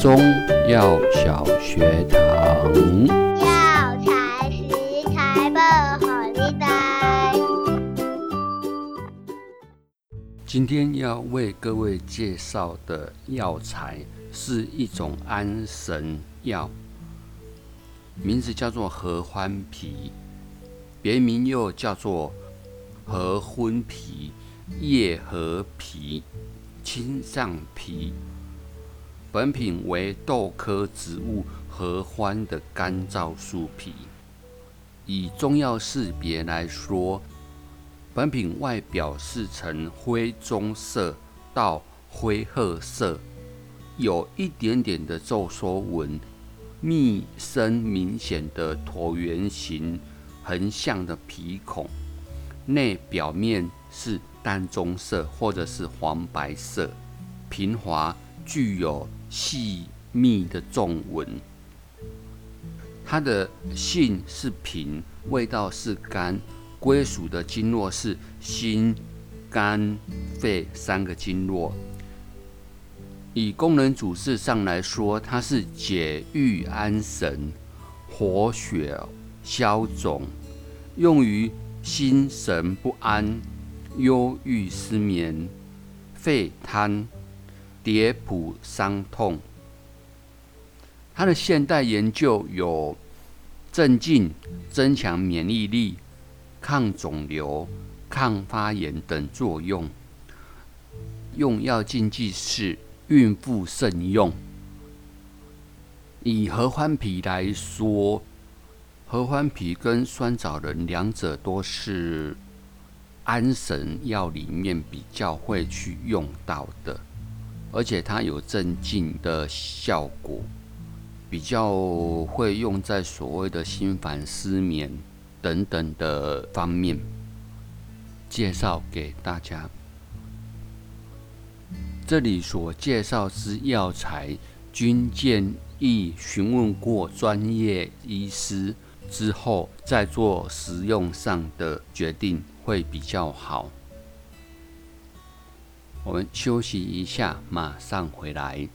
中药小学堂。药材食材不好你带。今天要为各位介绍的药材是一种安神药，名字叫做合欢皮，别名又叫做合欢皮、叶合皮、青藏皮。本品为豆科植物合欢的干燥树皮。以中药识别来说，本品外表是呈灰棕色到灰褐色，有一点点的皱缩纹，密生明显的椭圆形横向的皮孔，内表面是淡棕色或者是黄白色，平滑，具有。细密的纵纹，它的性是平，味道是甘，归属的经络是心、肝、肺三个经络。以功能主治上来说，它是解郁安神、活血消肿，用于心神不安、忧郁失眠、肺瘫。蝶谱伤痛，它的现代研究有镇静、增强免疫力、抗肿瘤、抗发炎等作用。用药禁忌是孕妇慎用。以合欢皮来说，合欢皮跟酸枣仁两者都是安神药里面比较会去用到的。而且它有镇静的效果，比较会用在所谓的心烦失眠等等的方面，介绍给大家。这里所介绍之药材，均建议询问过专业医师之后再做使用上的决定，会比较好。我们休息一下，马上回来。